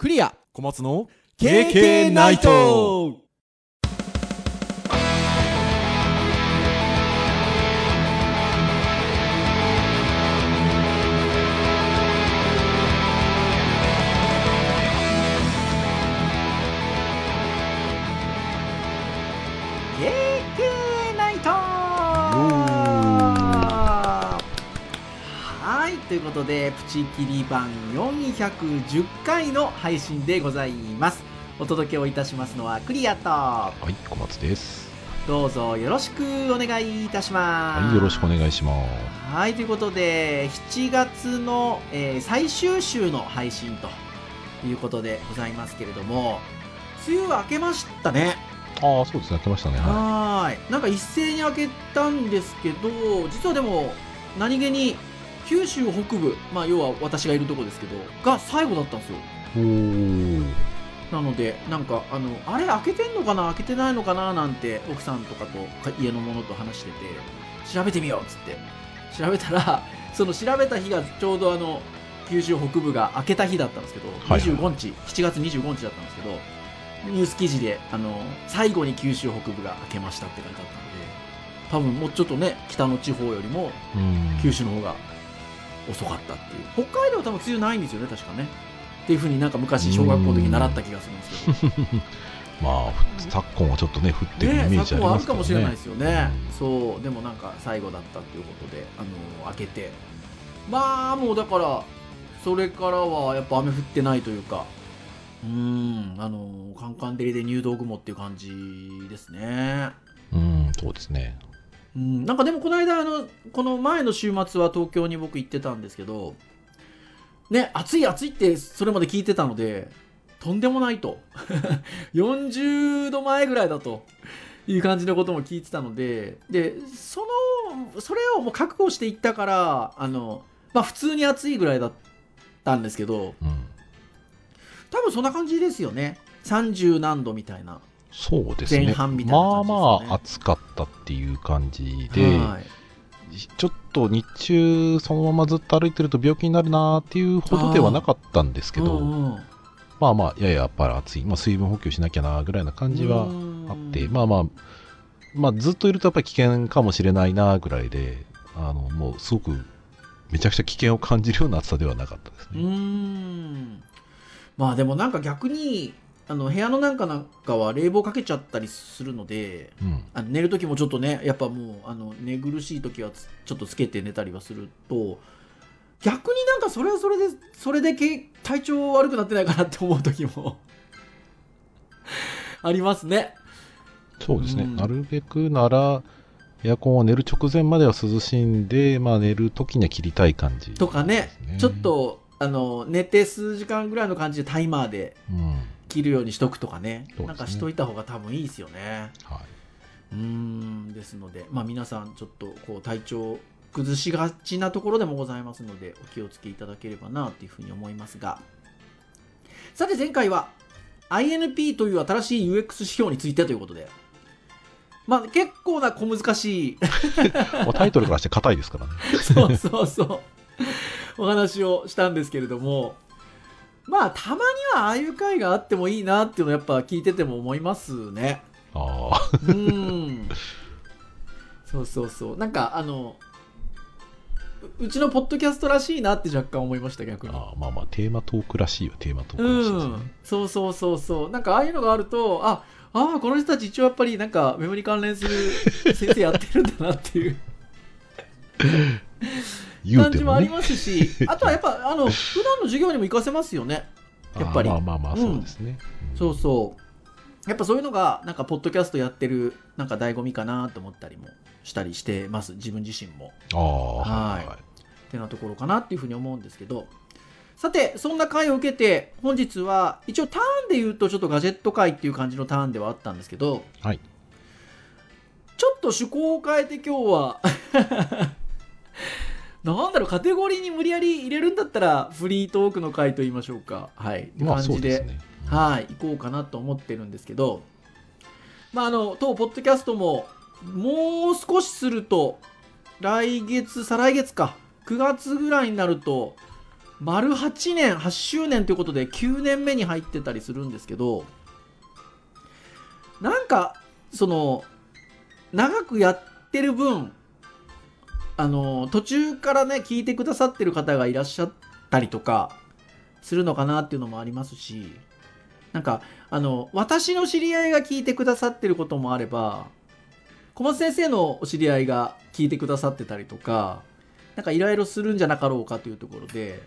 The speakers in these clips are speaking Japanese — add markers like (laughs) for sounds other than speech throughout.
クリア。小松の KK ナイトということでプチキリ版410回の配信でございますお届けをいたしますのはクリアとはい、小松です。どうぞよろしくお願いいたしますはい、よろしくお願いします。はいということで7月の、えー最終週の配信ということでございますけれども梅雨明けましたねああ、そうですね、来ましたね。はいなんか一斉に開けたんですけど実はでも何気に九州北部まあ要は私がいるとこですけどが最後だったんですよ。なのでなんかあのあれ開けてんのかな？開けてないのかな？なんて奥さんとかとか家の者と話してて調べてみようっつって。調べたら (laughs) その調べた日がちょうどあの九州北部が開けた日だったんですけど、はい25日7月25日だったんですけどニュース記事であの最後に九州北部が開けましたって書いてあったので多分もうちょっとね北の地方よりもうん。九州の方が遅かったっていう。北海道は多分梅雨ないんですよね確かね。っていうふうになんか昔小学校の時に習った気がするんですけど。(laughs) まあ、昨今はちょっとね、降ってるイメねージあり昨今あるますけどね。かもしれないですよね、うん。そうでもなんか最後だったっていうことであの開けて。まあもうだからそれからはやっぱ雨降ってないというか。うーんあのカンカン照りで入道雲っていう感じですね。うん、そうですね。うん。なんかでもこの間あのこの前の週末は東京に僕行ってたんですけどね暑い暑いってそれまで聞いてたのでとんでもないと。(laughs) 40度前ぐらいだという感じのことも聞いてたのででそのそれをもう覚悟していったからあのまあ普通に暑いぐらいだったんですけどうん。多分そんな感じですよね。30何度みたいなそうですね。前半みたいなまあまあ、暑かったっていう感じで、はいちょっと日中、そのままずっと歩いてると病気になるなーっていうほどではなかったんですけど、うんうんまあまあ、やややっぱり暑い。まあ、水分補給しなきゃなーぐらいな感じはあって、まあまあ、まあ、ずっといるとやっぱり危険かもしれないなぐらいで、あの、もうすごく、めちゃくちゃ危険を感じるような暑さではなかったですね。んまあでもなんか逆にあの部屋のなんかなんかは冷房かけちゃったりするのでうん。あの寝る時もちょっとねやっぱもうあの寝苦しい時はつちょっとつけて寝たりはすると逆になんかそれはそれでそれでけ体調悪くなってないかなって思う時も (laughs) ありますね。そうですね。うんなるべくなら、エアコンを寝る直前までは涼しんで、まあ寝る時には切りたい感じ、とかねねちょっ、とあの寝て数時間ぐらいの感じでタイマーでうん。切るようにしとくとかねねなんかしといた方が多分いいですよね。はい。うーんですので、まあ、皆さんちょっとこう体調崩しがちなところでもございますのでお気をつけいただければなというふうに思いますがさて前回は INP という新しい UX 指標についてということでまあ結構な小難しい (laughs) タイトルからして硬いですからね。(laughs) そうそうそうお話をしたんですけれどもまあたまにはああいう回があってもいいなっていうのをやっぱ聞いてても思いますね。ああ。うん。そうそうそう。なんかあのううちのポッドキャストらしいなって若干思いました逆に。ああまあまあ、テーマトークらしいよ、テーマトークうらしいですね。ん。そうそうそうそう。なんかああいうのがあるとああこの人たち一応やっぱりなんかメモリ関連する先生やってるんだなっていう (laughs) 感。じもありますし (laughs) あとはやっぱあの普段の授業にも活かせますよね。やっぱり。まあまあまあ、そうですね。そうそう。やっぱそういうのがなんかポッドキャストやってるなんか醍醐味かなと思ったりもしたりしてます。自分自身も。ああ、はいはい。ってなところかなっていうふうに思うんですけど。さてそんな回を受けて本日は一応ターンで言うとちょっとガジェット回っていう感じのターンではあったんですけどはい。ちょっと趣向を変えて今日はなんだろうカテゴリーに無理やり入れるんだったらフリートークの回と言いましょうか。はい。ってまあ感じで,、そうですね。はい。行こうかなと思ってるんですけど。まああの当ポッドキャストももう少しすると来月再来月か。9月ぐらいになると丸8年8周年ということで9年目に入ってたりするんですけどなんかその長くやってる分あの途中からね聞いてくださってる方がいらっしゃったりとかするのかなっていうのもありますしなんかあの私の知り合いが聞いてくださってることもあれば小松先生のお知り合いが聞いてくださってたりとかなんかいろいろするんじゃなかろうかというところで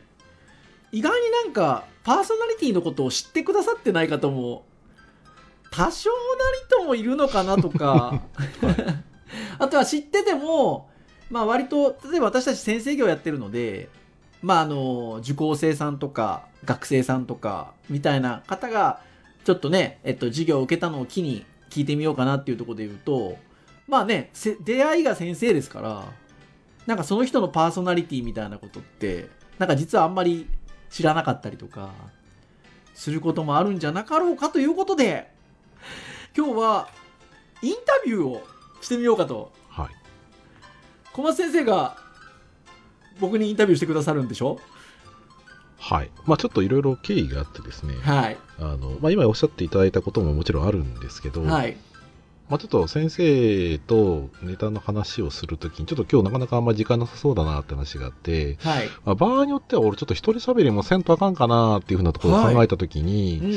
意外になんかパーソナリティのことを知ってくださってない方も多少なりともいるのかなとか (laughs) あとは知っててもまあ割と例えば私たち先生業やってるのでまああの受講生さんとか学生さんとかみたいな方がちょっとね、えっと、授業を受けたのを機に聞いてみようかなっていうところで言うとまあね出会いが先生ですからなんかその人のパーソナリティみたいなことってなんか実はあんまり知らなかったりとかすることもあるんじゃなかろうかということで今日はインタビューをしてみようかと。小松先生が僕にインタビューしてくださるんでしょ？はい。まあちょっといろいろ経緯があってですね、はい。あの、まあ今おっしゃっていただいたことももちろんあるんですけど、はい。まあちょっと先生とネタの話をするときに、ちょっと今日なかなかあんまり時間なさそうだなって話があって、はい。まあ、場合によっては俺ちょっと一人喋りもせんとあかんかなっていうふうなところを考えたときに、うん。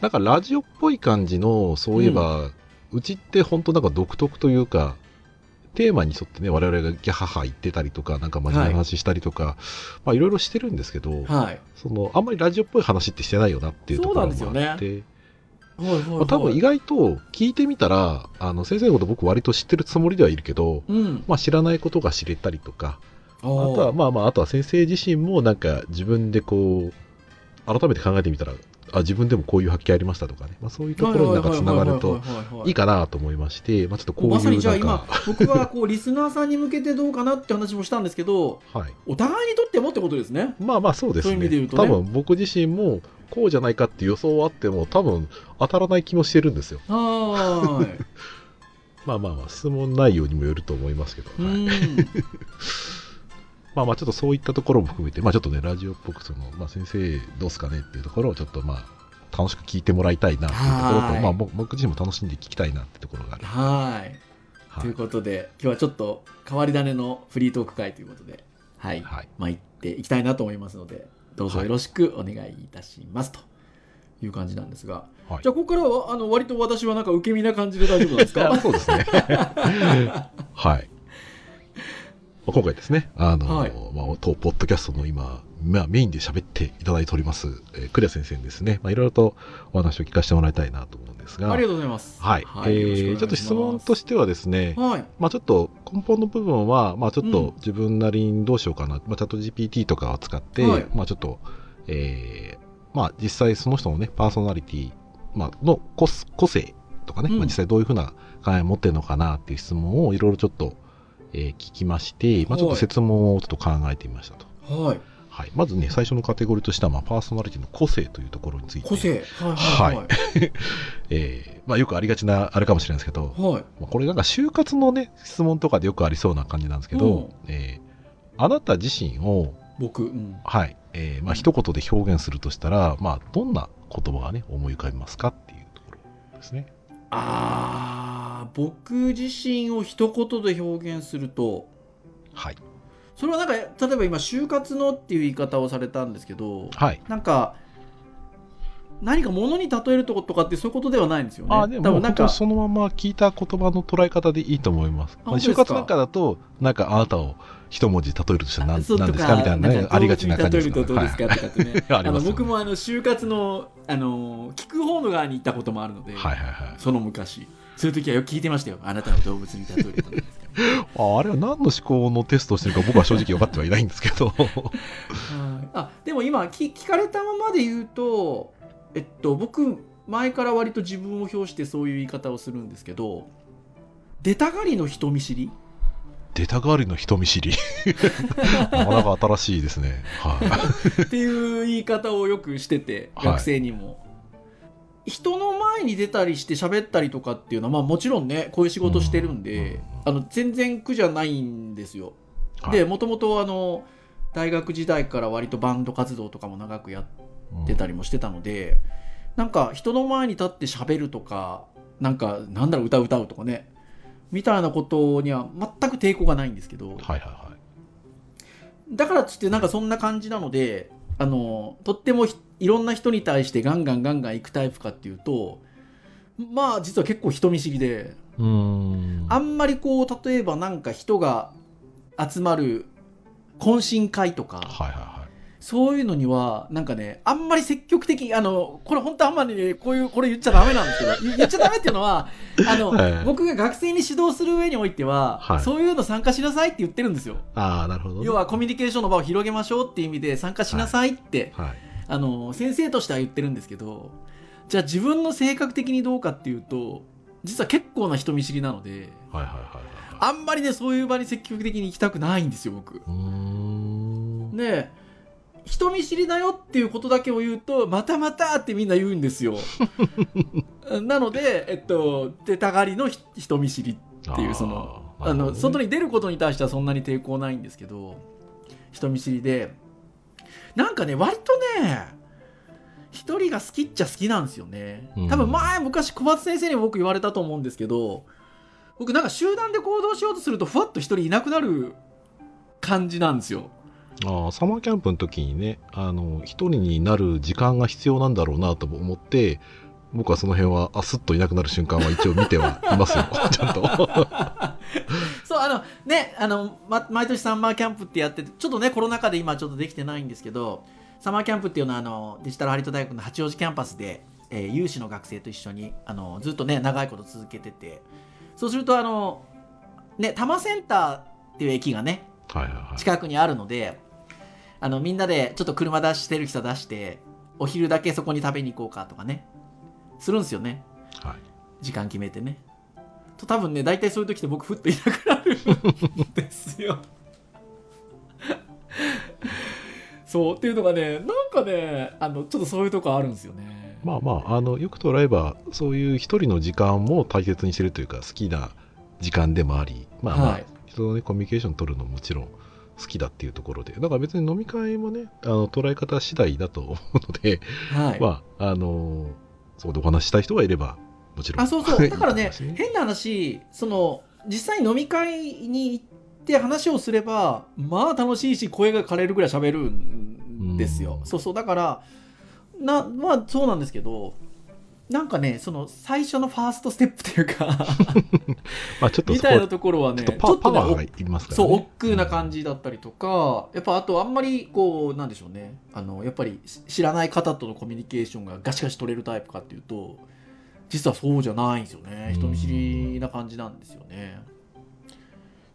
なんかラジオっぽい感じの、そういえば、うちって本当なんか独特というか、テーマに沿ってね、我々がギャハハ言ってたりとか、なんか真面目な話したりとか、まあいろいろしてるんですけど、はい。その、あんまりラジオっぽい話ってしてないよなっていうところもあって、そうなんですよはいはいまあ、多分意外と聞いてみたら、あの、先生のこと僕割と知ってるつもりではいるけど、うん。まあ知らないことが知れたりとか、ああとはまあまあ、あとは先生自身もなんか自分でこう、改めて考えてみたら、あ、自分でもこういう発見ありましたとかね、まあそういうところになんかつながるといいかなと思いまして、まあちょっとこういうまさにじゃあ今か、僕はこうリスナーさんに向けてどうかなって話もしたんですけどはい。お互いにとってもってことですねまあまあそうですそういう意味で言ね。うとね多分僕自身もこうじゃないかって予想はあっても多分当たらない気もしてるんですよ。はーい (laughs) まあまあまあ質問内容にもよると思いますけど。うはいんまあまあちょっとそういったところも含めて、まあちょっとね、ラジオっぽくその、まあ先生どうすかねっていうところをちょっとまあ楽しく聞いてもらいたいなっていうところはいと、まあ僕僕自身も楽しんで聞きたいなってところがある。はいはいということで今日はちょっと変わり種のフリートーク会ということではい、はい。まあ行っていきたいなと思いますのでどうぞよろしくお願いいたします、という感じなんですがはいじゃあここからはあの割と私はなんか受け身な感じで大丈夫なんですか？(laughs) そうですね。はい。まあ今回ですね、あの、はい。まあ、当ポッドキャストの今、まあ、メインで喋っていただいております、えー、クリア先生にですね、まあ、いろいろとお話を聞かせてもらいたいなと思うんですが、ありがとうございます。はい。えよろしくお願いします。ーちょっと質問としてはですね、はい。まあちょっと根本の部分は、まあちょっうん。と自分なりにどうしようかな、まあチャット GPT とかを使って、はい。まあちょっと、えーまあ実際その人のね、パーソナリティ、まあの個す個性とかね、うん。まあ実際どういうふうな考えを持ってるのかなっていう質問をいろいろちょっと、えー聞きまして、まあちょっと説問をちょっと考えてみましたと。はい。はい。まずね、最初のカテゴリーとしては、まあパーソナリティの個性というところについて。個性。はいはいはい。(laughs) えーまあよくありがちなあれかもしれないですけど、はい。まあこれなんか就活のね、質問とかでよくありそうな感じなんですけど、うん。えーあなた自身を、僕、うん、はい、えーまあ一言で表現するとしたら、まあどんな言葉がね、思い浮かびますかっていうところですね。あー僕自身を一言で表現するとはい。それはなんか例えば今就活のっていう言い方をされたんですけどはい。なんか何か物に例えるとことかってそういうことではないんですよねあでもなんかそのまま聞いた言葉の捉え方でいいと思います。まあ、就活なんかだと、なんかあなたを一文字例えるとしたら何そう何ですか？みたいなね、ありがちな感じです動物に例えるとどうですかとかってね (laughs) あの僕もあの就活のあの聞く方の側に行ったこともあるので、はいはいはい。その昔そういう時はよく聞いてましたよあなたの動物に例えるとあ (laughs) あれは何の思考のテストをしてるか僕は正直分かってはいないんですけど。は (laughs) いあでも今聞聞かれたままで言うとえっと僕前から割と自分を表してそういう言い方をするんですけど出たがりの人見知り？出たがりの人見知り。なかなか新しいですね。はい。(laughs) っていう言い方をよくしててはい学生にも、人の前に出たりして喋ったりとかっていうのは、まあ、もちろんねこういう仕事してるんで、うんあの全然苦じゃないんですよ。はい。でもともとあの大学時代から割とバンド活動とかも長くやってたりもしてたので、なんか人の前に立って喋るとかなんかなんだろう歌歌うとかねみたいなことには全く抵抗がないんですけど、はいはいはだからっつってなんかそんな感じなのであのとってもひいろんな人に対してガンガンガンガン行くタイプかっていうとまあ実は結構人見知りでい。うーん。あんまりこう例えばなんか人が集まる懇親会とかはいはいはい。そういうのにはなんかねあんまり積極的あのこれ本当あんまりねこういうこれ言っちゃダメなんですけど言言っちゃダメっていうのはあの、はい僕が学生に指導する上においては、はいそういうの参加しなさいって言ってるんですよ。ああ、なるほどね。要はコミュニケーションの場を広げましょうっていう意味で参加しなさいって、はい。あの先生としては言ってるんですけどじゃあ自分の性格的にどうかっていうと実は結構な人見知りなのではいはいはいはい。あんまりねそういう場に積極的に行きたくないんですよ僕。うーん。で人見知りだよっていうことだけを言うとまたまたってみんな言うんですよ。(laughs) なので、えっと、出たがりのひ人見知りっていうそのあの外に。に出ることに対してはそんなに抵抗ないんですけど人見知りでなんかね割とね一人が好きっちゃ好きなんですよね。うん。多分前昔小松先生に僕言われたと思うんですけど僕なんか集団で行動しようとするとふわっと一人いなくなる感じなんですよ。ああ、サマーキャンプの時にね、あの、一人になる時間が必要なんだろうなと思って、僕はその辺は、あすっといなくなる瞬間は一応見てはいますよ、(laughs) ちゃんと。(laughs) そうあのねあの、ま、毎年サマーキャンプってやっててちょっとねコロナ禍で今ちょっとできてないんですけどサマーキャンプっていうのはあのデジタルハリウッド大学の八王子キャンパスで、えー有志の学生と一緒にあのずっとね長いこと続けててそうするとあのね多摩センターっていう駅がねはいはいはい。近くにあるのであのみんなでちょっと車出してる人出してお昼だけそこに食べに行こうかとかねするんですよね。はい。時間決めてねと多分ね大体そういう時って僕ふっといなくなるんですよ。そうっていうのがねなんかねあのちょっとそういうとこあるんですよね。まあまあ、あの、よく捉えば、そういう一人の時間も大切にしてるというか、好きな時間でもあり、まあまあ、はい。人とね、コミュニケーション取るのももちろん好きだっていうところで、だから別に飲み会もね、あの捉え方次第だと思うので、はい、まあ、あのそこでお話ししたい人がいれば、もちろん。あそうそう。だからね変な話その実際に飲み会に行って話をすればまあ楽しいし声が枯れるぐらい喋るんですよ。うん。そうそう。だからなまあそうなんですけどなんかねその最初のファーストステップというか (laughs) まあちょっとみたいなところはねちょっとパパワーねがいりますからそうね。億劫な感じだったりとか、やっぱあとあんまりこうなんでしょうね。あのやっぱりし知らない方とのコミュニケーションがガシガシ取れるタイプかっていうと実はそうじゃないんですよね。人見知りな感じなんですよね。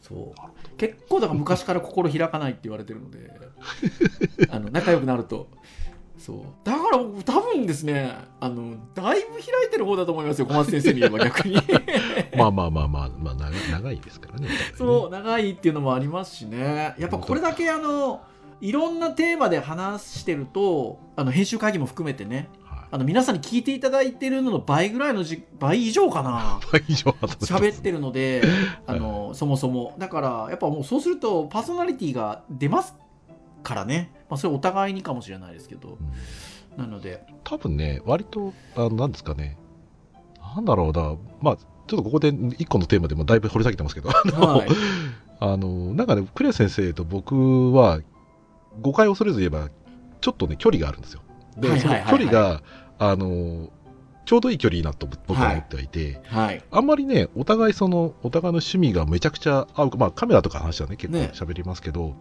そう。結構だから昔から心開かないって言われてるので。(laughs) あの仲良くなると。そう。だから僕多分ですねあのだいぶ開いてる方だと思いますよ小松先生に言えば (laughs) 逆に。まあまあまあまあ、まあ、長い長いですからね。そう長いっていうのもありますしね。やっぱこれだけあのいろんなテーマで話してるとあの編集会議も含めてねはあの皆さんに聞いていただいてるのの倍ぐらいのじ倍以上かな。い。(laughs) 倍以上は喋ってるので (laughs) あのそもそも。だからやっぱもうそうするとパーソナリティが出ますからね、まあ、それお互いにかもしれないですけど。うん。なので。多分ね、割と、あのなんですかね、なんだろうな、まあ、ちょっとここで一個のテーマでもだいぶ掘り下げてますけど、あの、はい。(laughs) あのなんかね、クレア先生と僕は、誤解を恐れず言えば、ちょっとね、距離があるんですよ。で、距離が、あの、ちょうどいい距離だと僕は思ってはいて、はい。あんまりね、お互いその、お互いの趣味がめちゃくちゃ合うか、まあカメラとかの話はね、結構ね。喋りますけど、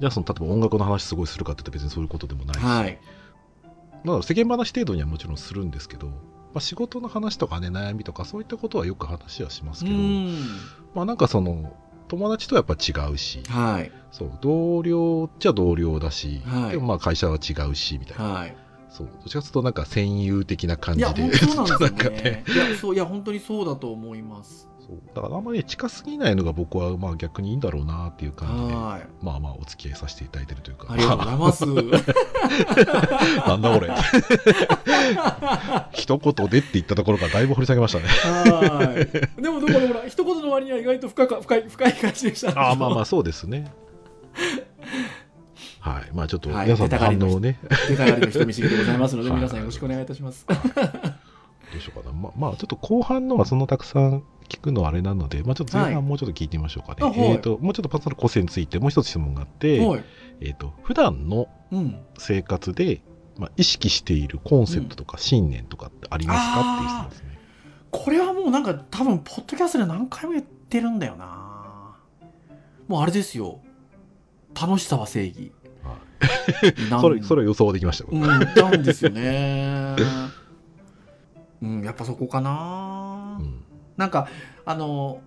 じゃあその、例えば音楽の話すごいするかって言ったら別にそういうことでもないし、はい。まあ世間話程度にはもちろんするんですけど、まあ、仕事の話とかね、悩みとかそういったことはよく話はしますうけど、ん。まあなんかその、友達とはやっぱ違うし、はい。そう、同僚っちゃ同僚だし、はい。でもまあ会社は違うし、みたいな。はいそう、どっちかというとなんか戦友的な感いやじで。本当なんです (laughs) いやそういや本当にそうだと思いますそうだからあんまり近すぎないのが僕はまあ逆にいいんだろうなっていう感じで、はいまあまあお付き合いさせていただいてるというか。ありがとうございます。(laughs) なんだこれ。(laughs) 一言でって言ったところからだいぶ掘り下げましたね。はい。でも、だからほら、一言の割には意外と深か深い、深い感じでした。ああまあまあそうですね。はい。まあちょっとはい皆さんの反応をね、手がかりの人見知りでございますので、(laughs) はい皆さんよろしくお願いいたします。(laughs) どうしようかな。ままあちょっと後半のはそんなたくさん聞くのはあれなので、まあちょっと前はい半もうちょっと聞いてみましょうかね。あはいえっ、と、もうちょっとパーソナル個性についてもう一つ質問があって、はい。えっ、と、普段のうん。生活で、まあ、意識しているコンセプトとか信念とかってありますか、っていう質問ですね。これはもうなんか多分、ポッドキャストで何回も言ってるんだよな。もうあれですよ。楽しさは正義。それ、それは予想できました。僕うん、なんですよね。うん、やっぱそこかな。うんなんか、あの、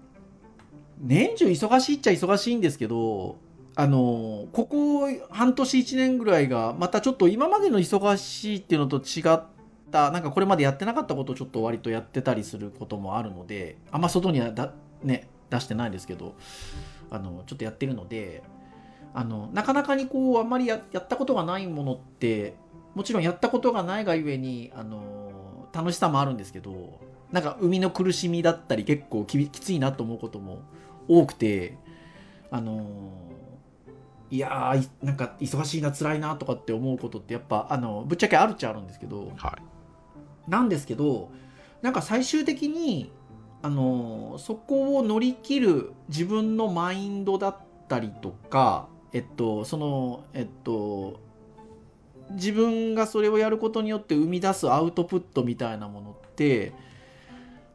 年中忙しいっちゃ忙しいんですけど、あの、ここ半年1年ぐらいが、またちょっと今までの忙しいっていうのと違った、なんかこれまでやってなかったことをちょっと割とやってたりすることもあるので、あんま外にはだ、ね、出してないですけど、あの、ちょっとやってるので、あの、なかなかにこう、あんまりややったことがないものって、もちろんやったことがないがゆえに、あの、楽しさもあるんですけど、なんか生みの苦しみだったり結構きびきついなと思うことも多くてあのーいやーいなんか忙しいな辛いなとかって思うことってやっぱあのぶっちゃけあるっちゃあるんですけどはい。なんですけどなんか最終的にあのーそこを乗り切る自分のマインドだったりとかえっとそのえっと自分がそれをやることによって生み出すアウトプットみたいなものって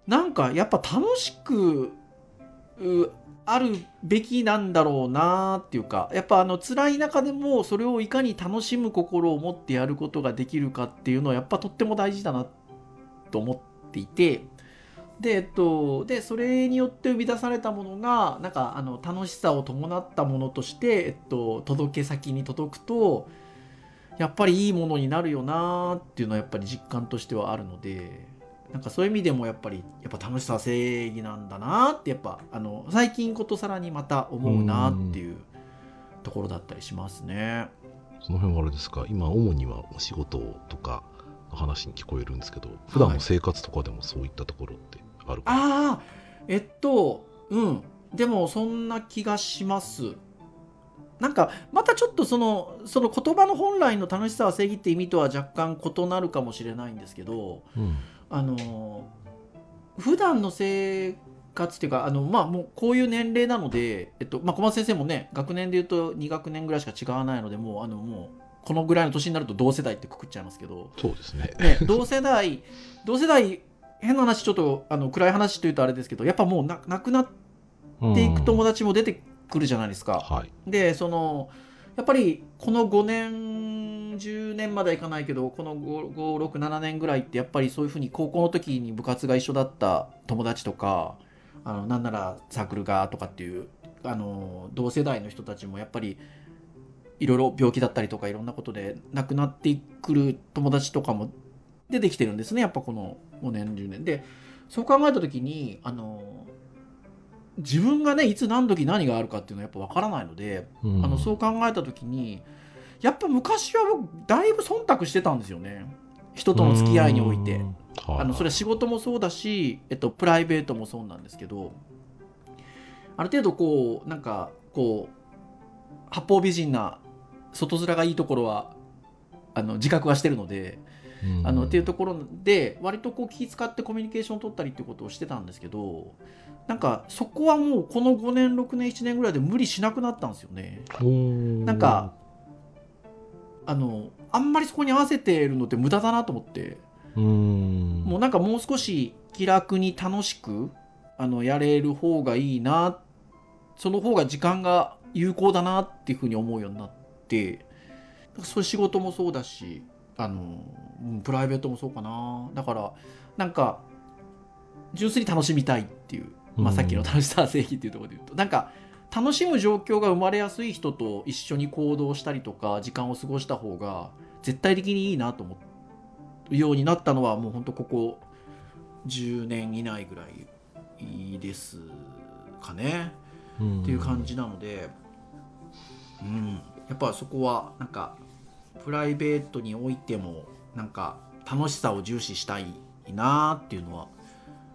なんかやっぱ楽しくあるべきなんだろうなっていうかやっぱあの辛い中でもそれをいかに楽しむ心を持ってやることができるかっていうのはやっぱとっても大事だなと思っていてでえっとでそれによって生み出されたものがなんかあの楽しさを伴ったものとして、えっと、届け先に届くとやっぱりいいものになるよなっていうのはやっぱり実感としてはあるのでなんかそういう意味でもやっぱりやっぱ楽しさは正義なんだなってやっぱあの最近ことさらにまた思うなっていうところだったりしますね。その辺はあれですか、今、主にはお仕事とかの話に聞こえるんですけど、普段の生活とかでもそういったところってあるかな、ああえっとうんでもそんな気がします。なんかまたちょっとそのその言葉の本来の楽しさは正義って意味とは若干異なるかもしれないんですけどうんあの普段の生活っていうかあのまあもうこういう年齢なので、えっとまあ、小松先生もね学年でいうと2学年ぐらいしか違わないのでもうあのもうこのぐらいの年になると同世代ってくくっちゃいますけど、そうですね。ね、同世代同世代変な話ちょっとあの暗い話というとあれですけどやっぱもうな亡くなっていく友達も出てくるじゃないですか。はい。でそのやっぱりこの5年10年まではいかないけどこの567年ぐらいってやっぱりそういうふうに高校の時に部活が一緒だった友達とかあのなんならサークルがとかっていうあの同世代の人たちもやっぱりいろいろ病気だったりとかいろんなことで亡くなってくる友達とかも出てきてるんですね。やっぱこの5年10年。でそう考えた時にあの自分がねいつ何時何があるかっていうのはやっぱ分からないので、うん。あのそう考えた時にやっぱ昔は僕だいぶ忖度してたんですよね。人との付き合いにおいて。あのそれは仕事もそうだし、えっと、プライベートもそうなんですけどある程度こうなんかこう八方美人な外面がいいところはあの自覚はしてるのでうん。あのっていうところで割とこう気遣ってコミュニケーション取ったりっていうことをしてたんですけどなんかそこはもうこの5年6年1年ぐらいで無理しなくなったんですよね。ななんか、あのあんまりそこに合わせてるのって無駄だなと思って。うん。もうなんかもう少し気楽に楽しくあのやれる方がいいなその方が時間が有効だなっていうふうに思うようになってそういう仕事もそうだしあのうんプライベートもそうかな。だからなんか純粋に楽しみたいっていう、まあ、うんさっきの楽しさは正義っていうところで言うと。なんか楽しむ状況が生まれやすい人と一緒に行動したりとか時間を過ごした方が絶対的にいいなと思うようになったのはもうほんとここ10年以内ぐらいですかね。っていう感じなので、うん、やっぱそこはなんかプライベートにおいてもなんか楽しさを重視したいなっていうのは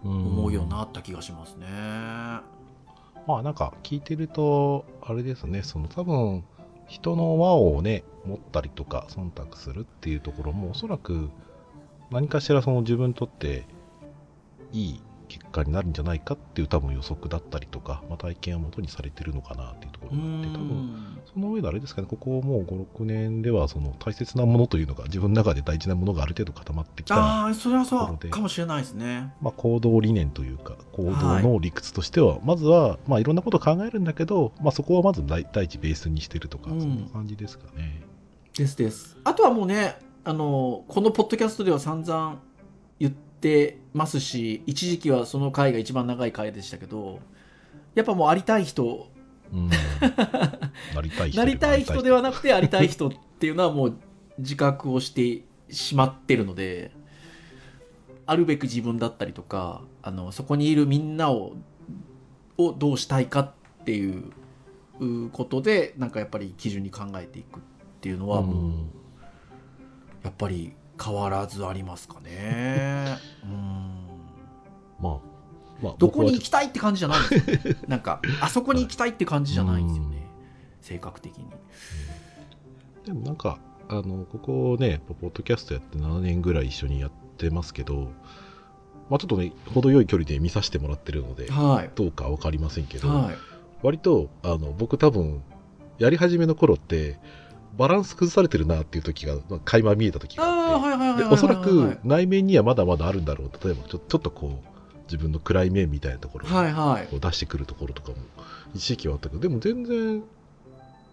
思うようになった気がしますね。まあなんか聞いてると、あれですね、その多分、人の輪をね、持ったりとか、忖度するっていうところも、おそらく何かしらその自分にとっていい結果になるんじゃないかっていう多分予測だったりとか、まあ、体験をもとにされてるのかなっていうところがあって、多分その上であれですかね、ここもう5、6年ではその大切なものというのが自分の中で大事なものがある程度固まってきたああそれはそうかもしれないですね。まあ、行動理念というか行動の理屈としては、まずは、まあ、いろんなことを考えるんだけど、まあ、そこはまず第第一ベースにしてるとか、うん。そんな感じですかね。ですです。あとはもうねあのこのポッドキャストでは散々言ってますし一時期はその回が一番長い回でしたけどやっぱもうありたい人。うん、(laughs) なりたい人なりたい人ではなくてありたい人っていうのはもう自覚をしてしまってるのであるべく自分だったりとかあのそこにいるみんなををどうしたいかっていううことでなんかやっぱり基準に考えていくっていうのはもう、うん。やっぱり変わらずありますかね。(laughs) うんまあ、まあ、どこに行僕きたいって感じじゃないんですよ。なんかあそこに行きたいって感じじゃないんですよね。性格的に。はでもなんか、あの、ここね、ポッドキャストやって7年ぐらい一緒にやってますけど、まあちょっとね、程よい距離で見させてもらってるので、はい。どうかわかりませんけど、はい。割と、あの、僕多分、やり始めの頃って、バランス崩されてるなっていう時が、まあ垣間見えた時があって、おそらく内面にはまだまだあるんだろう。例えばちょ、ちょっとこう、自分の暗い面みたいなところをはいはい。こう出してくるところとかも、一時期はあったけど、でも全然、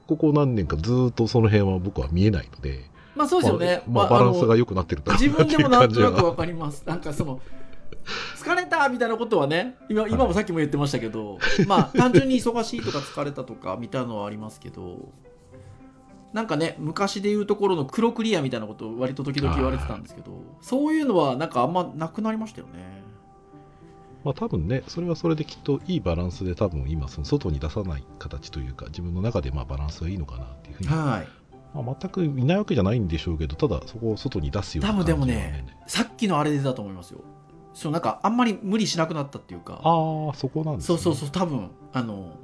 ここ何年かずーっとその辺は僕は見えないので、まあそうですよね。まあ、まあバランスが良くなってるだろう自分でもなん。となくわかります。なんかその、疲れたみたいなことはね、今今もさっきも言ってましたけど、まあ単純に忙しいとか疲れたとかみたのはありますけど、なんかね、昔で言うところの黒クリアみたいなことを割と時々言われてたんですけど、そういうのはなんかあんまなくなりましたよね。まあ多分ね、それはそれできっといいバランスで多分今その外に出さない形というか、自分の中でまあバランスがいいのかなっていうふうに、はい。まあ、全くいないわけじゃないんでしょうけど、ただそこを外に出すような多感じは分でもね、さっきのあれでだと思いますよ。そうなんかあんまり無理しなくなったっていうか。ああ、そこなんですね。そうそうそう多分あの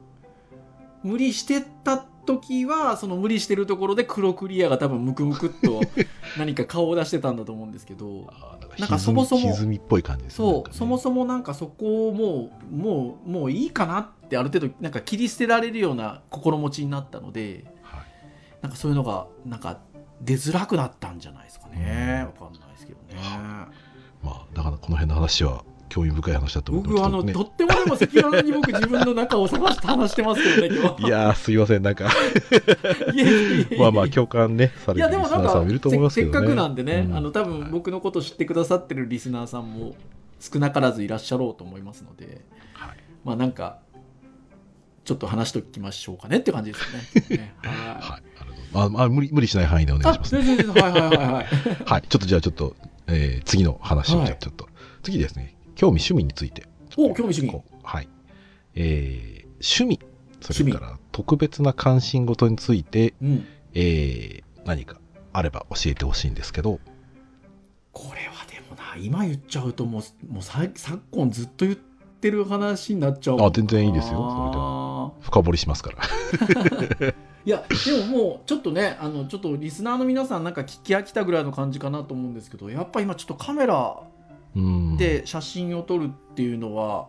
無理してた時はその無理してるところで黒クリアが多分ムクムクっと何か顔を出してたんだと思うんですけど (laughs) なんかそもそも歪み歪みっぽい感じですね。そう、そもそもなんかそこをもうもうもういいかなってある程度なんか切り捨てられるような心持ちになったのでも、はいなんかそういうのがなんか出づらくなったんじゃないですかねわかんないですけどね。まあ、だからこの辺の話は興味深い話だと思って僕はあの、ね。とってもでも赤裸々に僕自分の中を探して話してますけどね今日いやー、すいません、なんか、いやいやいやいやまあまあ、共感ね、さいれるリスナーさんもいると思いますせけどね。せっかくなんでね、うん。あの多分僕のこと知ってくださってるリスナーさんも少なからずいらっしゃろうと思いますのではい。まあなんかちょっと話しときましょうかねって感じですよね。(laughs) ねはい。はい、あます。まあ、まあ、無理無理しない範囲でお願いします、全然全然はいはいはいはい。(laughs) はい、ちょっとじゃあちょっと、えー次の話を、はいじゃあちょっと、次ですね、興味趣味について。お興味主義こうはい。えー趣味、それから特別な関心事について、うん。えー何かあれば教えてほしいんですけど、これはでもな今言っちゃうともうもうさ昨今ずっと言ってる話になっちゃうあ全然いいですよそれでは。深掘りしますから。(laughs) いやでももうちょっとねあのちょっとリスナーの皆さんなんか聞き飽きたぐらいの感じかなと思うんですけどやっぱ今ちょっとカメラうん。で写真を撮るっていうのは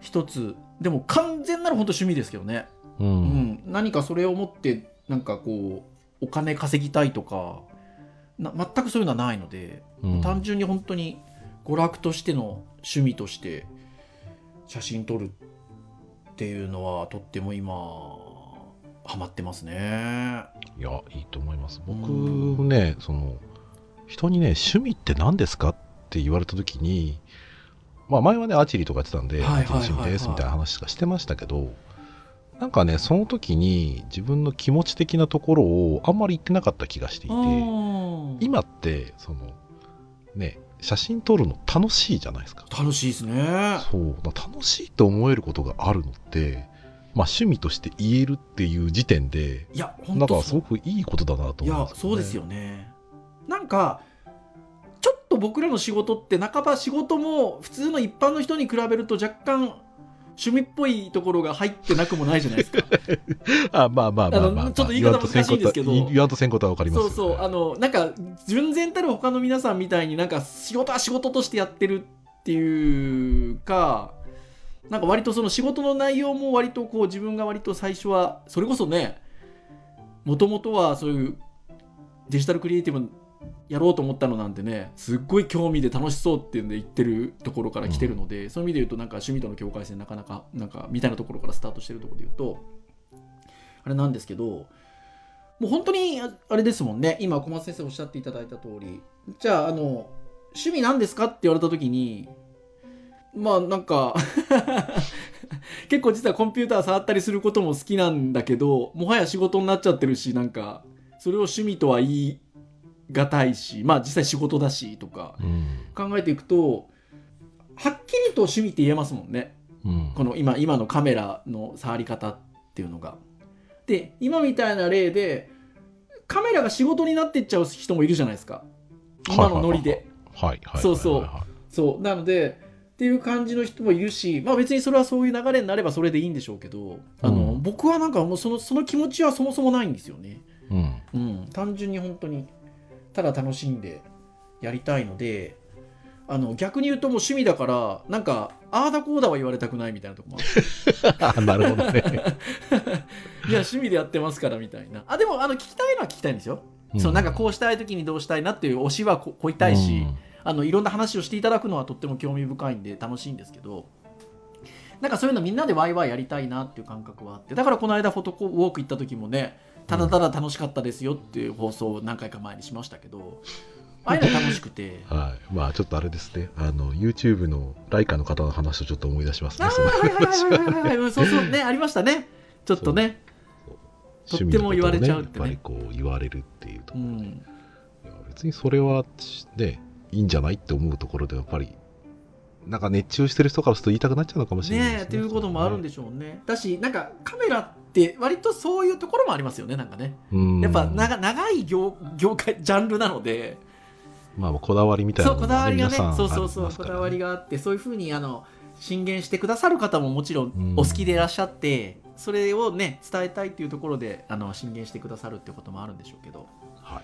一つでも完全なる本当趣味ですけどね、う。うんん、何かそれを持ってなんかこうお金稼ぎたいとかな全くそういうのはないので、うん単純に本当に娯楽としての趣味として写真撮るっていうのはとっても今ハマってますね。いや、いいと思います。僕うね、その、人にね、趣味って何ですかって言われたときに、まあ前はね、アーチェリーとかやってたんで、アーチェリー趣味ですみたいな話とかしてましたけど、なんかね、その時に自分の気持ち的なところをあんまり言ってなかった気がしていて、今今って、その、ね、写真撮るの楽しいじゃないですか。楽しいですね。そう、楽しいと思えることがあるのって、まあ趣味として言えるっていう時点で、いや本なんかすごくいいことだなといや思います、そうですよね。なんかちょっと僕らの仕事って半ば仕事も普通の一般の人に比べると若干趣味っぽいところが入ってなくもないじゃないですか。(laughs) あまあまあまあまあ、まあ、ちょっと言い方難しいんですけど。言わんとせんことは分かりますそうそう。あのなんか純然たる他の皆さんみたいになんか仕事は仕事としてやってるっていうかなんか割とその仕事の内容も割とこう自分が割と最初はそれこそねもともとはそういうデジタルクリエイティブやろうと思ったのなんてねすっごい興味で楽しそうっていうんで言ってるところから来てるので、うん、そういう意味で言うとなんか趣味との境界線なかなかなんかみたいなところからスタートしてるところで言うとあれなんですけどもう本当にあれですもんね。今小松先生おっしゃっていただいた通りじゃああの趣味なんですかって言われた時にまあなんか (laughs) 結構実はコンピューター触ったりすることも好きなんだけどもはや仕事になっちゃってるしなんかそれを趣味とは言い難いしまあ実際仕事だしとか考えていくと、はっきりと趣味って言えますもんね、うん、この今今のカメラの触り方っていうのが。で今みたいな例でカメラが仕事になっていっちゃう人もいるじゃないですか。今のノリで。はいはい、そうそう。そう。なのでっていう感じの人もいるし、まあ、別にそれはそういう流れになればそれでいいんでしょうけど、あの、うん、僕はなんかもうそのその気持ちはそもそもないんですよね。うん、うん、単純に本当にただ楽しんでやりたいのであの逆に言うともう趣味だからなんかああだこうだは言われたくないみたいなとこもある。(laughs) なるほどね。(laughs) いや趣味でやってますからみたいな。あでもあの聞きたいのは聞きたいんですよ、うん、そうなんかこうしたい時にどうしたいなっていう推しはここいたいし、うん、あのいろんな話をしていただくのはとっても興味深いんで楽しいんですけどなんかそういうのみんなでワイワイやりたいなっていう感覚はあって。だからこの間フォトウォーク行った時もねただただ楽しかったですよっていう放送を何回か前にしましたけど、ああいうの楽しくて。(laughs) はい。まあちょっとあれですね。あの、YouTube のライカの方の話をちょっと思い出しますね。はいはいはいはいはい。そうそうね、ありましたね。ちょっとね。とっても言われちゃうってね。やっぱりこう言われるっていうところで。うん、別にそれはね、いいんじゃないって思うところでやっぱりなんか熱中してる人からすると言いたくなっちゃうのかもしれないね。ねっていうこともあるんでしょうね。だし、なんかカメラって割とそういうところもありますよね、なんかね。やっぱ長長い業業界、ジャンルなので。まあ、こだわりみたいな、ね、そう、こだわりがね、そうそうそう、こだわりがあって、そういうふうに、あの、進言してくださる方ももちろんお好きでいらっしゃって、それをね、伝えたいっていうところで、あの、進言してくださるってこともあるんでしょうけど。はい。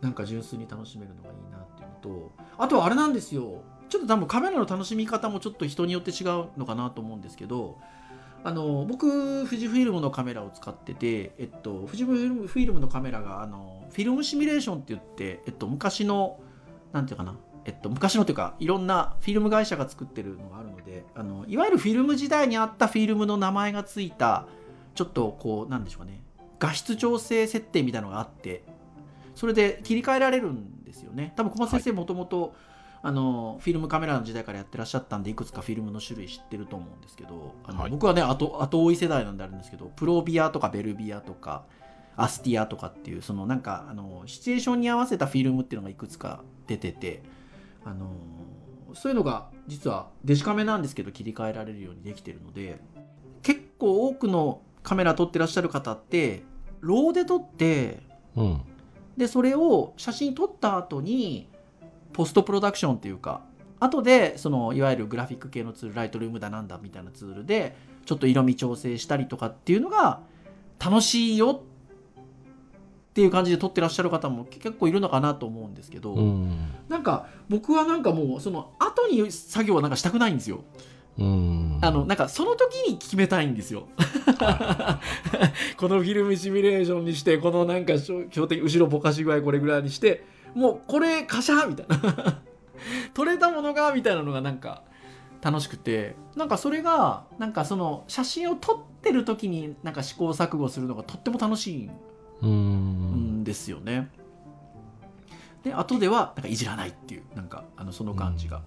なんか純粋に楽しめるのがいいなっていうのと、あとはあれなんですよ。ちょっと多分カメラの楽しみ方もちょっと人によって違うのかなと思うんですけどあの僕富士フイルムのカメラを使ってて、えっと、富士フイルムのカメラがあのフィルムシミュレーションって言って、えっと、昔のなんていうかなえっと、昔のというかいろんなフィルム会社が作ってるのがあるのであのいわゆるフィルム時代にあったフィルムの名前がついたちょっとこうなんでしょうかね画質調整設定みたいなのがあってそれで切り替えられるんですよね。多分小松先生もともとあのフィルムカメラの時代からやってらっしゃったんでいくつかフィルムの種類知ってると思うんですけどあの、はい、僕はね後後追い世代なんであるんですけどプロビアとかベルビアとかアスティアとかっていうそのなんかあのシチュエーションに合わせたフィルムっていうのがいくつか出ててあのそういうのが実はデジカメなんですけど切り替えられるようにできてるので結構多くのカメラ撮ってらっしゃる方ってローで撮って、うん、でそれを写真撮った後にポストプロダクションっていうか後でそのいわゆるグラフィック系のツールライトルームだなんだみたいなツールでちょっと色味調整したりとかっていうのが楽しいよっていう感じで撮ってらっしゃる方も結構いるのかなと思うんですけど、うん、なんか僕はなんかもうその後に作業はなんかしたくないんですよ。うん、あのなんかその時に決めたいんですよ。(laughs) このフィルムシミュレーションにしてこのなんか標的後ろぼかし具合これぐらいにしてもうこれカシャみたいな。(laughs) 撮れたものがみたいなのがなんか楽しくて。なんかそれがなんかその写真を撮ってる時になんか試行錯誤するのがとっても楽しいんですよね。で後ではなんかいじらないっていうなんかあのその感じが。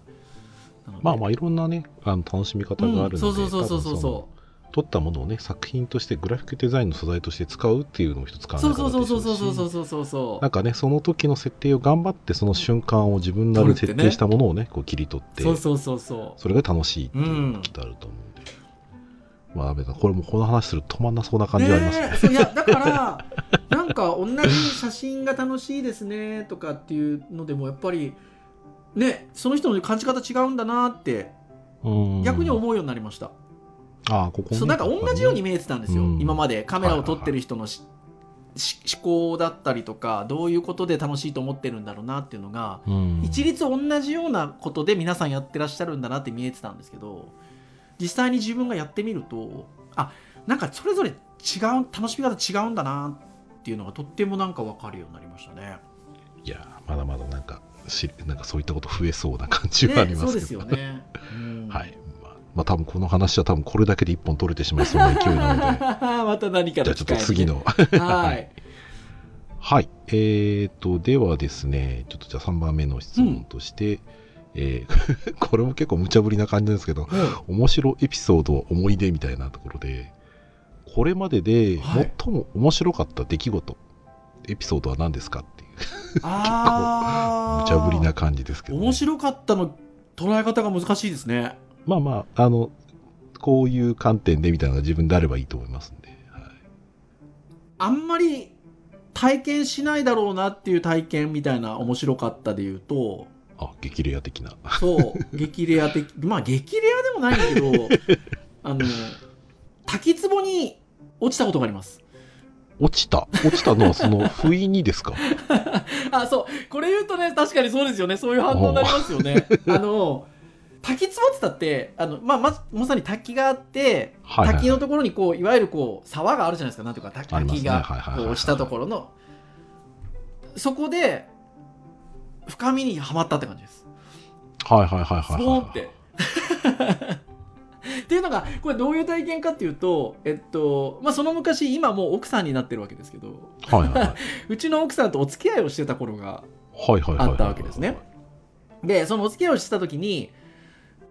まあまあいろんなねあの楽しみ方があるので、うん、そうそうそうそうそう撮ったものをね作品としてグラフィックデザインの素材として使うっていうのも一つ考え方でしうそうそうそうそうそうそうそうなんかねその時の設定を頑張ってその瞬間を自分なりに設定したものをねこう切り取ってそうそうそうそうそれが楽しいっていうのがきっとあると思うんで、まあ阿部さんこれもこの話すると止まんなそうな感じはありますねそういやだからなんか同じ写真が楽しいですねとかっていうのでもやっぱりねその人の感じ方違うんだなって逆に思うようになりました、うんあ、ここねそうなんか同じように見えてたんですよ、うん今までカメラを撮ってる人のし、し思考だったりとかどういうことで楽しいと思ってるんだろうなっていうのが、うん一律同じようなことで皆さんやってらっしゃるんだなって見えてたんですけど実際に自分がやってみるとあなんかそれぞれ違う楽しみ方違うんだなっていうのがとってもなんか分かるようになりましたね。いや、まだまだなんか、しなんかそういったこと増えそうな感じはありねますけど。そうですよね。うん (laughs) はい。まあ、まあ、多分この話は多分これだけで一本取れてしまいそうな勢いなので、(laughs) また何かじゃあちょっと次の。はい。(laughs) はい。えーと、ではですね、ちょっとじゃあ3番目の質問として、えー (laughs) これも結構無茶ぶりな感じなんですけど、面白エピソード、思い出みたいなところで、これまでではい最も面白かった出来事、エピソードは何ですかっていう、ああ無茶ぶりな感じですけどね、面白かったの捉え方が難しいですね。まあまあ、あの、こういう観点でみたいなのが自分であればいいと思いますんで。はいあんまり体験しないだろうなっていう体験みたいな面白かったで言うと、あ、激レア的な。そう、激レア的、(laughs) まあ激レアでもないんだけど、(laughs) あの、滝壺に落ちたことがあります。落ちた？落ちたのはその不意にですか？(laughs) あ、そう、これ言うとね、確かにそうですよね。そういう反応になりますよね。あの、滝壺ってたって、あの、まあ、まず、まさに滝があって、はいはいはい滝のところにこう、いわゆるこう、沢があるじゃないですか。なんていうか、滝がはいはいはいはいこうしたところの、そこで、深みにはまったって感じです。はいはいはいはいスはい。ンって。(laughs) っていうのが、これどういう体験かっていうと、えっと、まあ、その昔、今もう奥さんになってるわけですけど、はいはいはい。(laughs) うちの奥さんとお付き合いをしてた頃が。あったわけですね。で、そのお付き合いをしてた時に、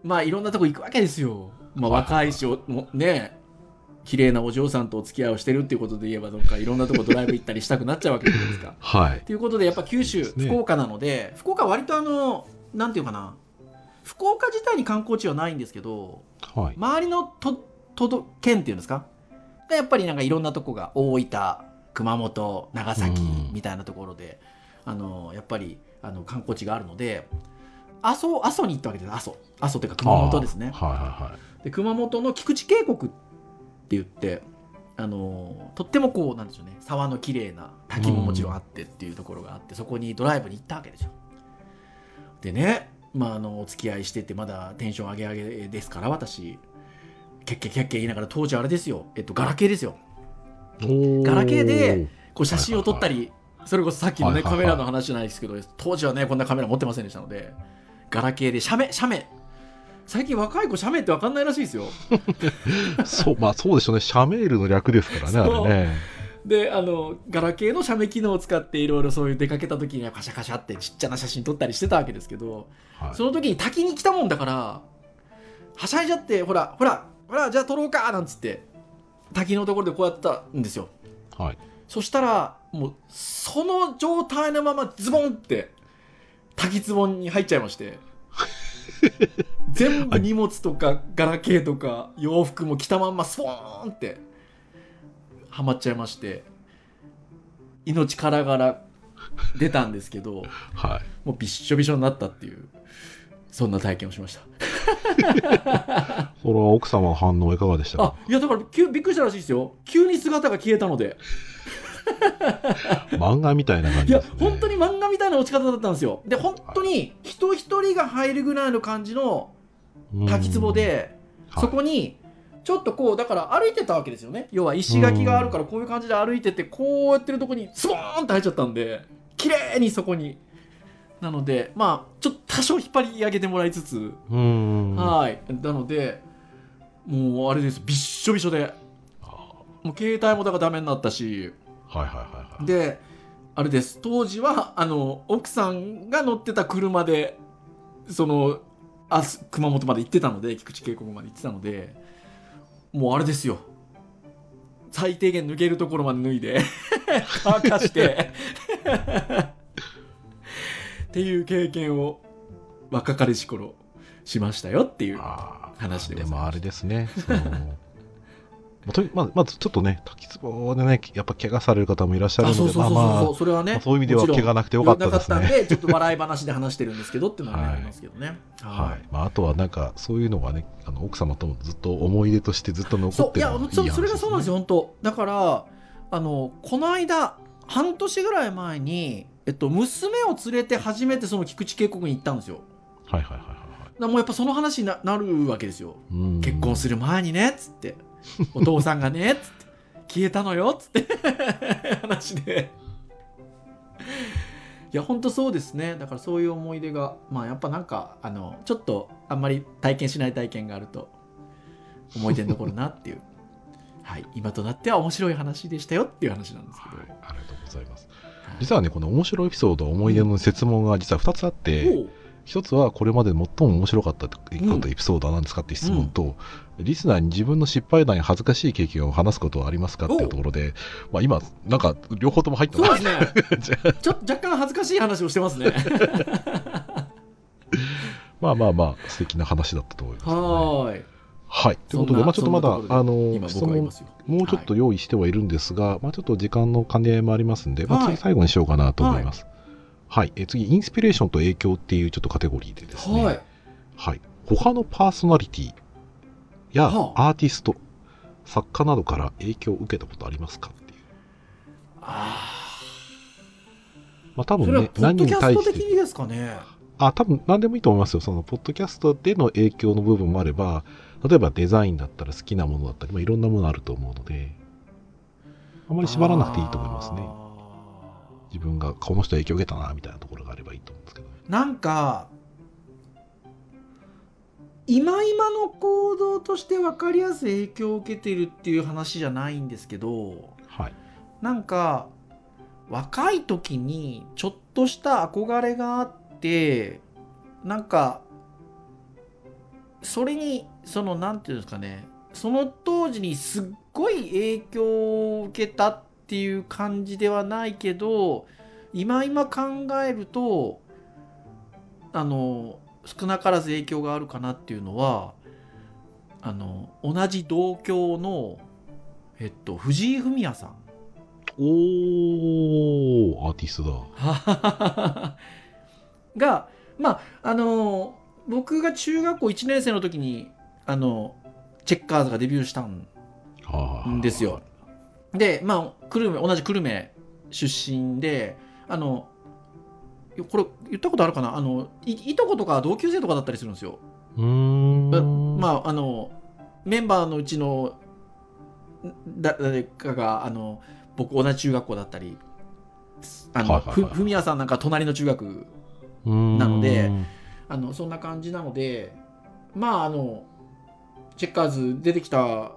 まあいろんなとこ行くわけですよ。まあはい若いし、おもね、綺麗なお嬢さんとお付き合いをしてるっていうことで言えば、どっかいろんなとこドライブ行ったりしたくなっちゃうわけじゃないですか。はい。ということで、やっぱ九州、ね福岡なので、福岡は割とあの、なんていうかな、福岡自体に観光地はないんですけど、はい。周りの都都道県っていうんですか？がやっぱりなんかいろんなとこが大分熊本長崎うんみたいなところで、あのやっぱりあの観光地があるので阿蘇阿蘇に行ったわけです阿蘇。阿蘇というか熊本ですね。はいはいはい。で熊本の菊池渓谷って言ってあのとってもこうなんでしょうね。沢の綺麗な滝ももちろんあってっていうところがあって、そこにドライブに行ったわけですよ。でねまああのお付き合いしててまだテンション上げ上げですから私。ケッケケッケ言いながら当時あれですよ。えっとガラケーですよ。ガラケーで、こう写真を撮ったり、それこそさっきのね、カメラの話じゃないですけど、当時はね、こんなカメラ持ってませんでしたので、ガラケーで、写メ、写メ。最近若い子、写メって分かんないらしいですよ。(laughs) そう、まあそうでしょうね。シャメールの略ですからね、あれね。で、あの、ガラケーの写メ機能を使って、いろいろそういう出かけた時にはカシャカシャってちっちゃな写真撮ったりしてたわけですけど、はいその時に滝に来たもんだから、はしゃいじゃって、ほら、ほら、ほら、じゃあ撮ろうかなんつって、滝のところでこうやったんですよ。はい。そしたら、もう、その状態のままズボンって、滝壺に入っちゃいまして。全部荷物とか、ガラケーとか、洋服も着たまんまスポーンって、はまっちゃいまして、命からがら出たんですけど、はい。もうびっしょびしょになったっていう、そんな体験をしました。それは奥様の反応いかがでしたあか、いやだから、急びっくりしたらしいですよ。急に姿が消えたので。(laughs) 漫画みたいな感いやじですね。本当に漫画みたいな落ち方だったんですよ。で本当に人一人が入るぐらいの感じの滝壺で、うん、そこにちょっとこうだから歩いてたわけですよね。要は石垣があるからこういう感じで歩いててこうやってるとこにスボーンって入っちゃったんで綺麗にそこに。なのでまあちょっと多少引っ張り上げてもらいつつ、うん。はい。なのでもうあれです。びっしょびしょで。もう携帯もだからダメになったしはいはいはいはい。であれです当時はあの奥さんが乗ってた車でそのあす熊本まで行ってたので菊池渓谷まで行ってたのでもうあれですよ最低限抜けるところまで脱いで (laughs) 乾かして (laughs) っていう経験を若かりし頃しましたよっていう話ででもあれですね。そのまあとまあ、まずちょっとね、滝壺でね、やっぱ怪我される方もいらっしゃるあので、そうそうそうそう、まあまあ、それはね、まあそういう意味では怪我なくてよかったですねなかったんで、ちょっと笑い話で話してるんですけどっていうのはね、はいありますけどね。はいまあ、あとはなんか、そういうのがね、あの奥様ともずっと思い出としてずっと残そういやってるのがいいそそれがそうなんですよ。よ、本当。だから、あのこの間、半年ぐらい前に、えっと、娘を連れて初めてその菊池渓谷に行ったんですよ。はいはいはいはいもうやっぱその話にななるわけですよ。うん結婚する前にねっつってお父さんがねっつって消えたのよっつって (laughs) 話で。いや本当そうですね。だからそういう思い出がまあやっぱなんかあのちょっとあんまり体験しない体験があると思い出に残るなっていう。(laughs) はい。今となっては面白い話でしたよっていう話なんですけど、はい。ありがとうございます。はい。実はね、この面白いエピソード、思い出の説問が実は2つあって、一つはこれまで最も面白かったエピソードは何ですかっていう質問と、リスナーに自分の失敗談や恥ずかしい経験を話すことはありますかっていうところで、まあ、今、なんか両方とも入ってまそうですね。(laughs) ちょっと若干恥ずかしい話をしてますね。(laughs) まあまあまあ、素敵な話だったと思います、ね。はーい。はい。ということで、まあちょっとまだ、あの、今質問もうちょっと用意してはいるんですが、まあちょっと時間の兼ね合いもありますんで、まあはい。次最後にしようかなと思います。はい。え次、インスピレーションと影響っていうちょっとカテゴリーでですね、はいはい。他のパーソナリティやはアーティスト、作家などから影響を受けたことありますかっていう。あまあ多あそれは分ね、何に対して、ト的にですかねあ、多分何でもいいと思いますよ。その、ポッドキャストでの影響の部分もあれば、例えばデザインだったら好きなものだったり、まあ、いろんなものあると思うので、あまり縛らなくていいと思いますね。あ自分がこの人影響を受けたなみたいなところがあればいいと思うんですけど、ーなんか今今の行動として分かりやすい影響を受けてるっていう話じゃないんですけどはい。なんか若い時にちょっとした憧れがあってなんかそれにそのなんていうんですかね。その当時にすっごい影響を受けたっていう感じではないけど今今考えるとあの少なからず影響があるかなっていうのはあの同じ同郷の、えっと、藤井フミヤさん。おーアーティストだ。(laughs) がまああの僕が中学校1年生の時にあのチェッカーズがデビューしたんはあ。ですよ。でまあ久留米同じ久留米出身であのこれ言ったことあるかな？あのいいとことか同級生とかだったりするんですよ。うーん。まああのメンバーのうちのだ誰かがあの僕同じ中学校だったりあの、ふふみやさんなんか隣の中学なのであのそんな感じなのでまああのチェッカーズ出てきた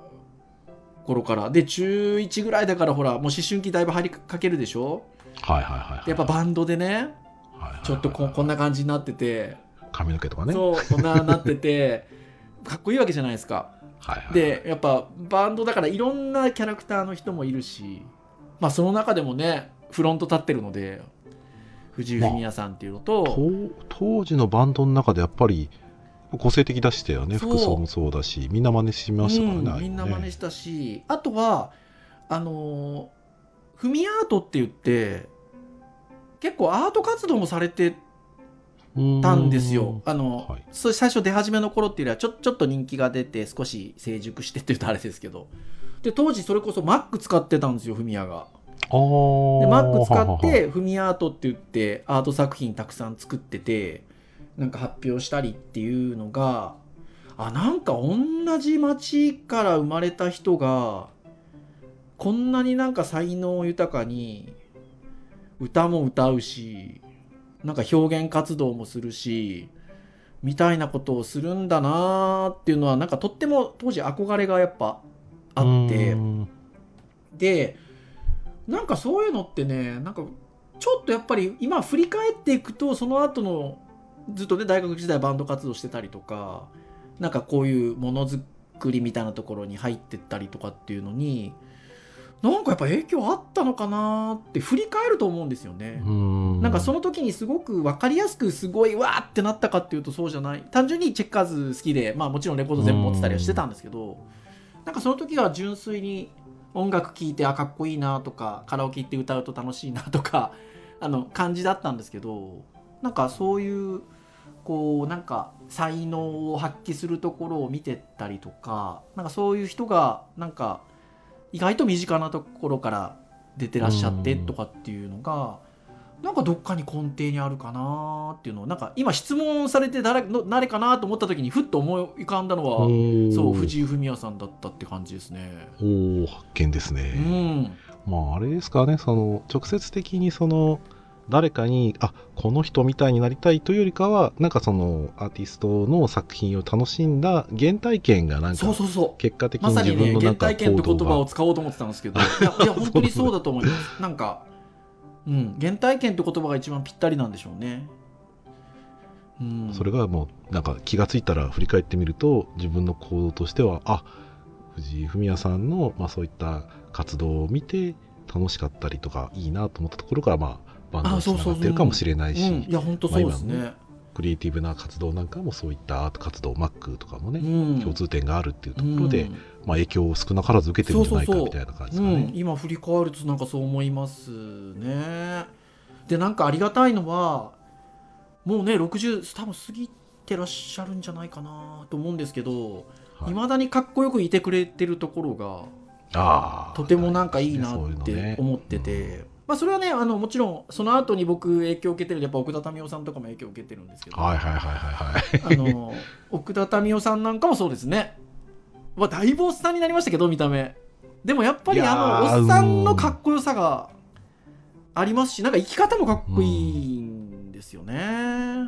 頃から。で中1ぐらいだからほらもう思春期だいぶ入りかけるでしょ？はいはいはいはい。でやっぱバンドでねはいはいはいちょっとここんな感じになってて。髪の毛とかね。そうこんななっててかっこいいわけじゃないですか。はいはい。でやっぱバンドだからいろんなキャラクターの人もいるしまあその中でもねフロント立ってるので藤井フミヤさんっていうのと、と当時のバンドの中でやっぱり個性的出してたよね。服装もそうだしみんな真似しましたからね,うんみんな真似したしあとはあのーフミアートって言って結構アート活動もされてたんですよ。あの、はい。最初出始めの頃っていうよりはちょちょっと人気が出て少し成熟してって言うとあれですけど。で当時それこそ Mac 使ってたんですよフミヤが。で Mac 使ってフミアートって言ってアート作品たくさん作っててなんか発表したりっていうのがあなんか同じ町から生まれた人がこんなになんか才能豊かに歌も歌うしなんか表現活動もするしみたいなことをするんだなーっていうのはなんかとっても当時憧れがやっぱあって。でなんかそういうのってねなんかちょっとやっぱり今振り返っていくとその後のずっとね大学時代バンド活動してたりとかなんかこういうものづくりみたいなところに入ってったりとかっていうのになんかやっぱ影響あったのかなって振り返ると思うんですよね。んなんかその時にすごく分かりやすくすごいわーってなったかっていうとそうじゃない単純にチェッカーズ好きでまあもちろんレコード全部持ってたりはしてたんですけどなんなんかその時は純粋に音楽聴いてあかっこいいなとかカラオケ行って歌うと楽しいなとかあの感じだったんですけどなんかそういうこうなんか才能を発揮するところを見てたりとかなんかそういう人がなんか意外と身近なところから出てらっしゃってとかっていうのがなんかどっかに根底にあるかなっていうのをなんか今質問されて誰の誰かなと思った時にふっと思い浮かんだのはそう藤井フミヤさんだったって感じですね。おお発見ですうね。んまああれですかねその直接的にその誰かにあこの人みたいになりたいというよりかはなんかそのアーティストの作品を楽しんだ原体験がなんかそうそうそう。結果的に自分のなんか体験って言葉を使おうと思ってたんですけどいやいや本当にそうだと思います。(laughs) なんか、うん、原体験って言葉が一番ぴったりなんでしょうね、うん、それがもうなんか気がついたら振り返ってみると自分の行動としてはあ藤井フミヤさんの、まあ、そういった活動を見て楽しかったりとかいいなと思ったところから、まあ、バンドにつながってるかもしれないしうん、いや本当そうクリエイティブな活動なんかもそういったアート活動 Mac とかもね、うん。共通点があるっていうところで、うん。まあ、影響を少なからず受けてるんじゃないかみたいな感じですうんかね。、今振り返るとなんかそう思いますね。でなんかありがたいのはもうね60多分過ぎてらっしゃるんじゃないかなと思うんですけどはい。いま、未だにかっこよくいてくれてるところがとてもなんかいいなって思ってて、まあ、それはねあのもちろんその後に僕影響を受けてるやっぱ奥田民生さんとかも影響を受けてるんですけど、はいはいはいはいはい。あの奥田民生さんなんかもそうですね、まあ、だいぶおっさんになりましたけど見た目。でもやっぱりあーのおっさんのかっこよさがありますしなんか生き方もかっこいいんですよね、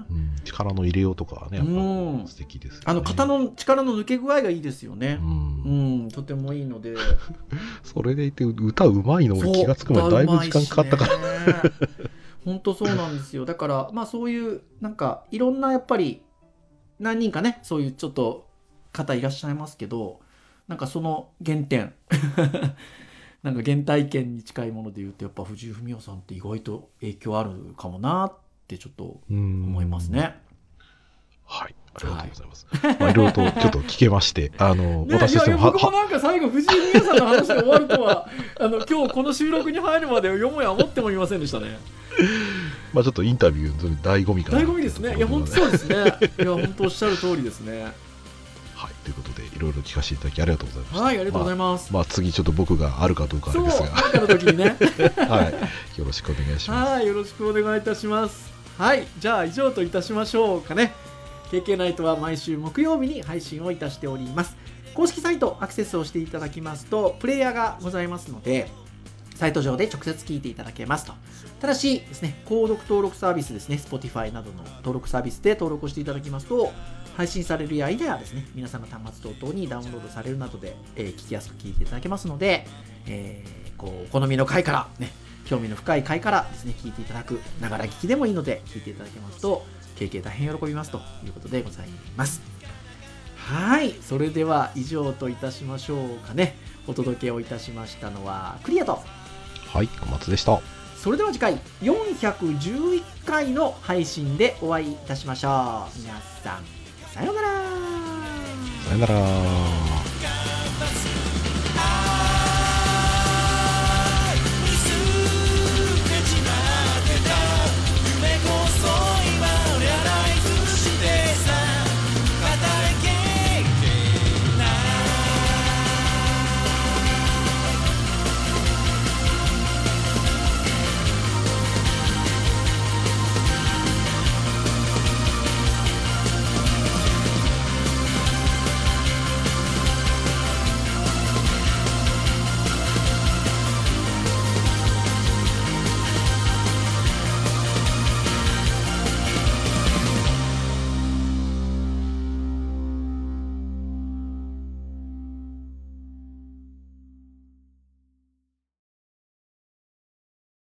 うん、力の入れようとかはね、やっうん。ぱ素敵ですよね。あの肩の力の抜け具合がいいですよね。う、ん。うん。とてもいいので。(laughs) それでいて歌うまいの俺気がつくまでだいぶ時間かかったから。ら本当そうなんですよ。だからまあそういうなんかいろんなやっぱり何人かねそういうちょっと方いらっしゃいますけどなんかその原点。(laughs) なんか原体験に近いもので言うとやっぱ藤井フミヤさんって意外と影響あるかもなってちょっとうん思います。ね。はい。ありがとうございます。まあいろいろとちょっと聞けまして、(laughs) あの、ね、私としても僕もはなんか最後藤井フミヤさんの話で終わるとはあの今日この収録に入るまでよもや思ってもいませんでしたね。(laughs) まあちょっとインタビューの醍醐味かな醍醐味ですね。いや本当そうですね。(laughs) いや本当おっしゃる通りですね。はい。ということで、いろいろ聞かせていただきありがとうございました。はい、ありがとうございまます。あ、まあ次ちょっと僕があるかどうかあそう、れですなんかの時にね。が、はい。よろしくお願いします。はい、よろしくお願いいたします。はい、じゃあ以上といたしましょうかね。KK ナイトは毎週木曜日に配信をいたしております。公式サイトアクセスをしていただきますと、プレイヤーがございますので、サイト上で直接聞いていただけますと。ただしですね、購読登録サービスですね、Spotify などの登録サービスで登録をしていただきますと、配信されるや否やですね、皆さんの端末等々にダウンロードされるなどで、えー聞きやすく聞いていただけますので、えーこうお好みの回から、ね、興味の深い回からですね、聞いていただく、ながら聞きでもいいので、聞いていただけますと、経験大変喜びますということでございます。はい、それでは以上といたしましょうかね。お届けをいたしましたのはクリアと、はい。小松でした。それでは次回411回の配信でお会いいたしましょう。皆さん、さようなら。さよなら。